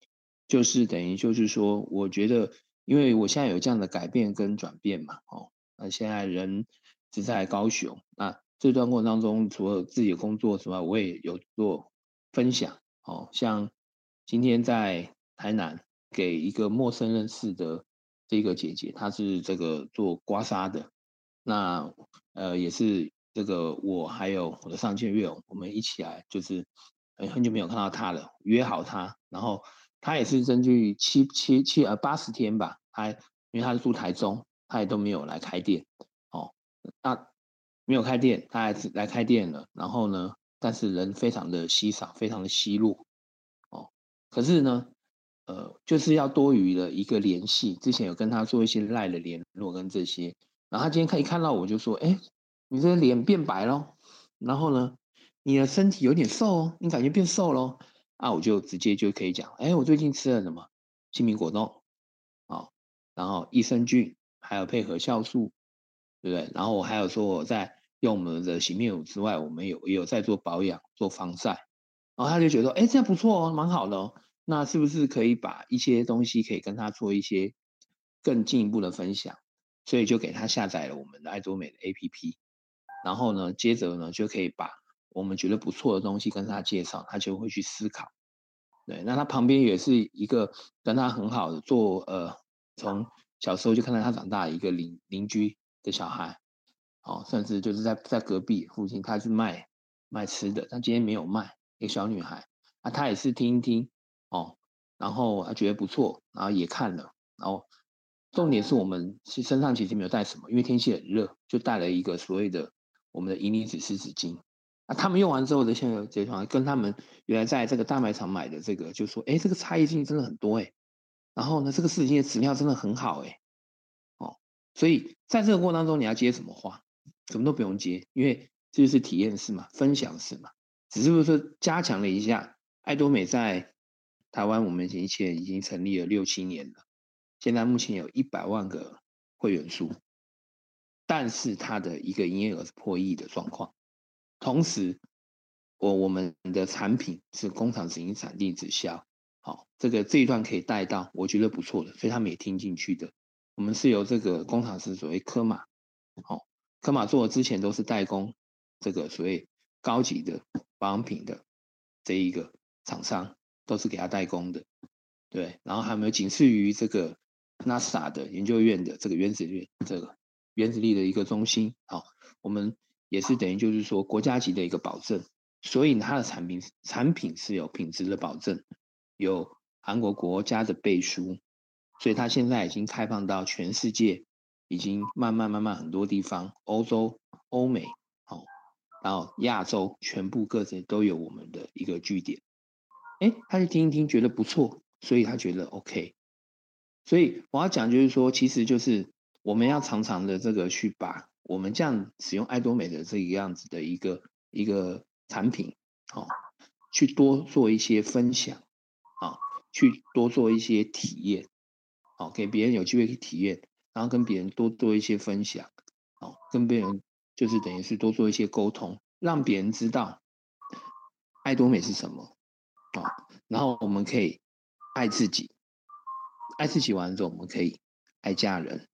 就是等于就是说，我觉得因为我现在有这样的改变跟转变嘛，哦，那现在人只在高雄，那这段过程当中，除了自己的工作之外，我也有做分享。哦，像今天在台南给一个陌生认识的这个姐姐，她是这个做刮痧的，那呃也是这个我还有我的上线月，我们一起来就是很久没有看到她了，约好她，然后她也是根据七七七呃八十天吧，她因为她是住台中，她也都没有来开店，哦，那没有开店，她还是来开店了，然后呢？但是人非常的稀少，非常的稀落，哦，可是呢，呃，就是要多余的一个联系。之前有跟他做一些赖的联络跟这些，然后他今天看一看到我就说，哎，你这个脸变白了，然后呢，你的身体有点瘦哦，你感觉变瘦喽？啊，我就直接就可以讲，哎，我最近吃了什么？青苹果冻，哦，然后益生菌，还有配合酵素，对不对？然后我还有说我在。用我们的洗面乳之外，我们有也有在做保养、做防晒，然后他就觉得说，哎，这样不错哦，蛮好的哦。那是不是可以把一些东西可以跟他做一些更进一步的分享？所以就给他下载了我们的爱多美的 APP，然后呢，接着呢就可以把我们觉得不错的东西跟他介绍，他就会去思考。对，那他旁边也是一个跟他很好的做呃，从小时候就看到他长大的一个邻邻居的小孩。哦，甚至就是在在隔壁附近，他是卖卖吃的，他今天没有卖。一个小女孩，啊，她也是听一听哦，然后她觉得不错，然后也看了，然后重点是我们身上其实没有带什么，因为天气很热，就带了一个所谓的我们的银离子湿纸巾。啊，他们用完之后的现在这双跟他们原来在这个大卖场买的这个，就说，哎，这个差异性真的很多哎，然后呢，这个湿纸巾的质量真的很好哎，哦，所以在这个过程当中，你要接什么话？什么都不用接，因为这就是体验式嘛，分享式嘛，只是不是说加强了一下。爱多美在台湾，我们以前已经成立了六七年了，现在目前有一百万个会员数，但是它的一个营业额是破亿的状况。同时，我我们的产品是工厂直营、产地直销，好，这个这一段可以带到，我觉得不错的，所以他们也听进去的。我们是由这个工厂是所谓科玛，好。科玛做之前都是代工，这个所谓高级的保养品的这一个厂商都是给他代工的，对。然后还有没有仅次于这个 NASA 的研究院的这个原子力这个原子力的一个中心，好，我们也是等于就是说国家级的一个保证，所以它的产品产品是有品质的保证，有韩国国家的背书，所以它现在已经开放到全世界，已经慢慢慢慢很多地方，欧洲、欧美，好，然后亚洲全部各自都有我们的一个据点，哎，他就听一听觉得不错，所以他觉得 OK。所以我要讲就是说，其实就是我们要常常的这个去把我们这样使用爱多美的这个样子的一个一个产品，哦，去多做一些分享，啊，去多做一些体验，好，给别人有机会去体验，然后跟别人多做一些分享，哦，跟别人就是等于是多做一些沟通，让别人知道爱多美是什么，啊，然后我们可以爱自己。爱自己完之后，我们可以爱家人。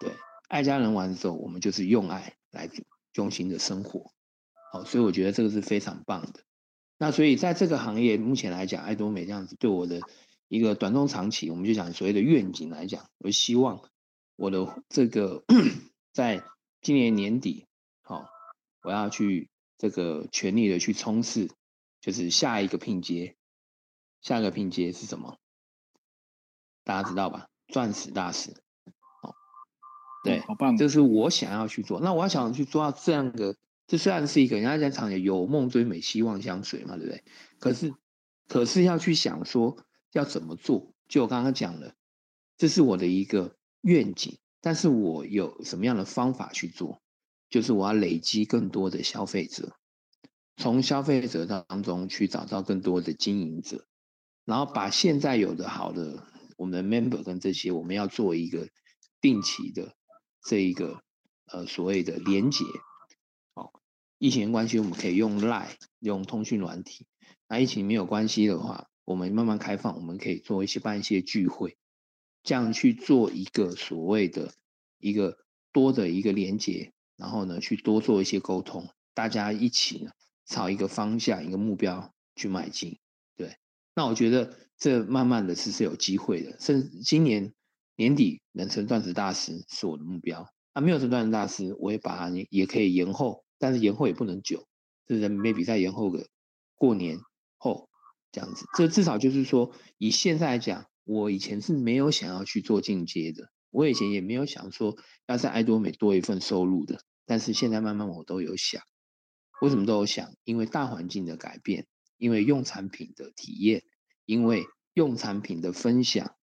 对，爱家人完之后，我们就是用爱来用心的生活。好，所以我觉得这个是非常棒的。那所以在这个行业目前来讲，爱多美这样子对我的一个短中长期，我们就讲所谓的愿景来讲，我希望我的这个 在今年年底，好，我要去这个全力的去冲刺，就是下一个拼接。下一个拼接是什么？大家知道吧？钻石大师，哦，对，好棒，这是我想要去做。那我要想去做到这样的，这虽然是一个人家在讲有梦追美，希望相随嘛，对不对？可是，可是要去想说要怎么做，就我刚刚讲了，这是我的一个愿景。但是我有什么样的方法去做？就是我要累积更多的消费者，从消费者当中去找到更多的经营者，然后把现在有的好的。我们的 member 跟这些，我们要做一个定期的这一个呃所谓的连结。好，疫情关系，我们可以用 Line 用通讯软体。那疫情没有关系的话，我们慢慢开放，我们可以做一些办一些聚会，这样去做一个所谓的一个多的一个连接，然后呢去多做一些沟通，大家一起呢朝一个方向一个目标去迈进。对，那我觉得。这慢慢的是是有机会的，甚至今年年底能成钻石大师是我的目标。啊，没有成钻石大师，我也把它也可以延后，但是延后也不能久，就是 maybe 再延后个过年后这样子。这至少就是说，以现在来讲，我以前是没有想要去做进阶的，我以前也没有想说要在爱多美多一份收入的，但是现在慢慢我都有想，为什么都有想？因为大环境的改变，因为用产品的体验。因为用产品的分享，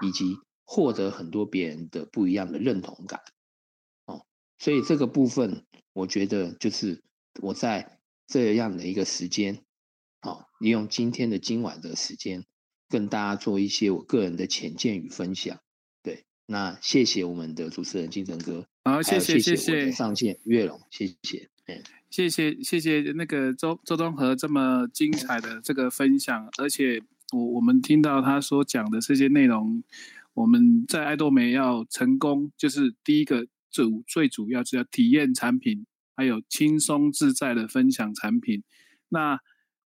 以及获得很多别人的不一样的认同感，哦，所以这个部分我觉得就是我在这样的一个时间，好，利用今天的今晚的时间，跟大家做一些我个人的浅见与分享。对，那谢谢我们的主持人金城哥，好，谢谢谢谢上线月龙，谢谢。谢谢谢谢那个周周东和这么精彩的这个分享，而且我我们听到他所讲的这些内容，我们在爱多美要成功，就是第一个主最主要是要体验产品，还有轻松自在的分享产品。那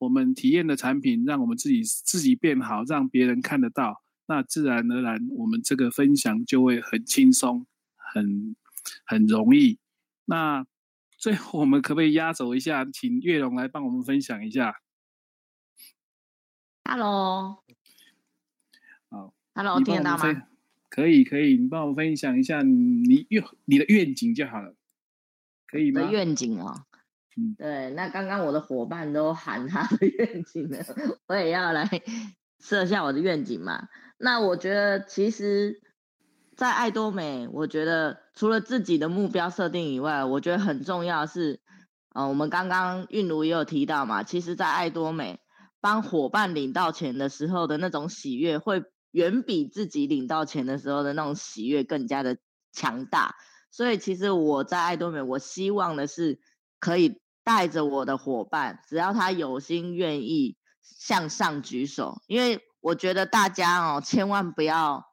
我们体验的产品，让我们自己自己变好，让别人看得到，那自然而然我们这个分享就会很轻松，很很容易。那。最后，我们可不可以压轴一下，请月龙来帮我们分享一下？Hello，好，Hello，听得到吗？可以，可以，你帮我分享一下你愿你的愿景就好了，可以吗？的愿景哦，对，那刚刚我的伙伴都喊他的愿景了，我也要来 设下我的愿景嘛。那我觉得其实。在爱多美，我觉得除了自己的目标设定以外，我觉得很重要是，呃，我们刚刚韵如也有提到嘛，其实，在爱多美帮伙伴领到钱的时候的那种喜悦，会远比自己领到钱的时候的那种喜悦更加的强大。所以，其实我在爱多美，我希望的是可以带着我的伙伴，只要他有心愿意向上举手，因为我觉得大家哦，千万不要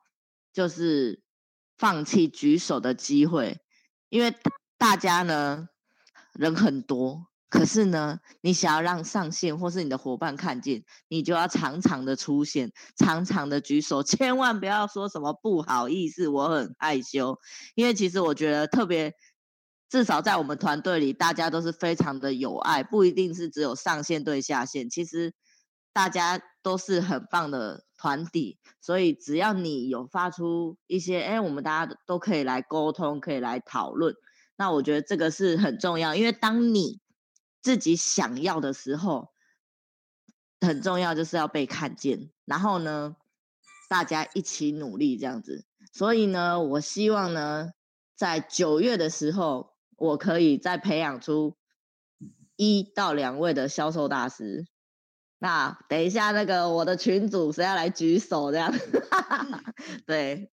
就是。放弃举手的机会，因为大家呢人很多，可是呢，你想要让上线或是你的伙伴看见，你就要常常的出现，常常的举手，千万不要说什么不好意思，我很害羞。因为其实我觉得特别，至少在我们团队里，大家都是非常的有爱，不一定是只有上线对下线，其实大家都是很棒的团体。所以只要你有发出一些，哎，我们大家都可以来沟通，可以来讨论。那我觉得这个是很重要，因为当你自己想要的时候，很重要就是要被看见，然后呢，大家一起努力这样子。所以呢，我希望呢，在九月的时候，我可以再培养出一到两位的销售大师。那等一下，那个我的群主谁要来举手这样？对，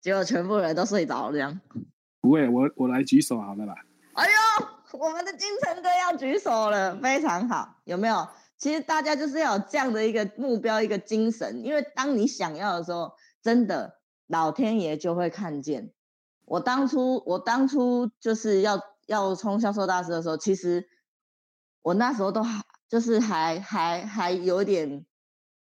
结果全部人都睡着了这样。不会，我我来举手好了啦。哎呦！我们的金城哥要举手了，非常好，有没有？其实大家就是要有这样的一个目标，一个精神，因为当你想要的时候，真的老天爷就会看见。我当初，我当初就是要要冲销售大师的时候，其实我那时候都还就是还还还有点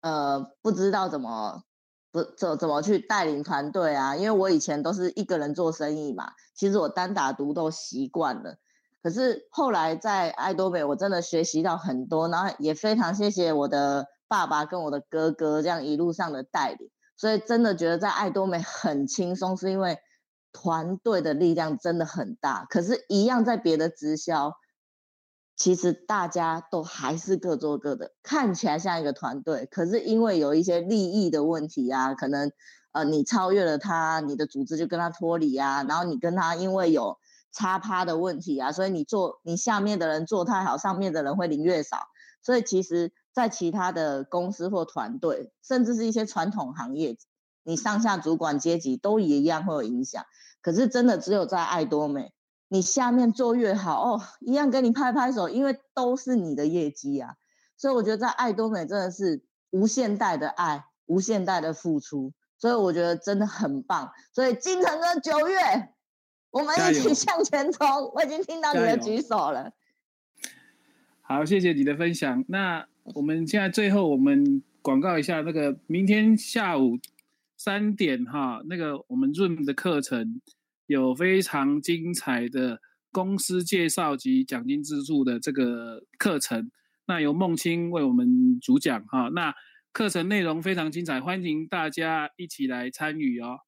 呃不知道怎么不怎怎么去带领团队啊，因为我以前都是一个人做生意嘛，其实我单打独斗习惯了。可是后来在爱多美，我真的学习到很多，然后也非常谢谢我的爸爸跟我的哥哥这样一路上的带领，所以真的觉得在爱多美很轻松，是因为团队的力量真的很大。可是，一样在别的直销，其实大家都还是各做各的，看起来像一个团队，可是因为有一些利益的问题啊，可能呃你超越了他，你的组织就跟他脱离啊，然后你跟他因为有。差趴的问题啊，所以你做你下面的人做太好，上面的人会领越少。所以其实，在其他的公司或团队，甚至是一些传统行业，你上下主管阶级都一样会有影响。可是真的只有在爱多美，你下面做越好哦，一样跟你拍拍手，因为都是你的业绩啊。所以我觉得在爱多美真的是无限代的爱，无限代的付出。所以我觉得真的很棒。所以金城哥九月。我们一起向前冲！我已经听到你的举手了。好，谢谢你的分享。那我们现在最后，我们广告一下那个明天下午三点哈，那个我们润的课程有非常精彩的公司介绍及奖金资助的这个课程。那由孟青为我们主讲哈。那课程内容非常精彩，欢迎大家一起来参与哦。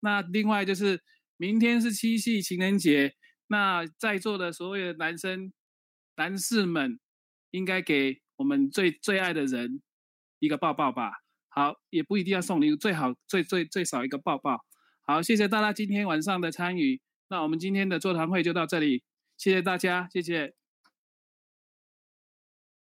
那另外就是。明天是七夕情人节，那在座的所有的男生、男士们，应该给我们最最爱的人一个抱抱吧。好，也不一定要送礼物，最好最最最少一个抱抱。好，谢谢大家今天晚上的参与。那我们今天的座谈会就到这里，谢谢大家，谢谢。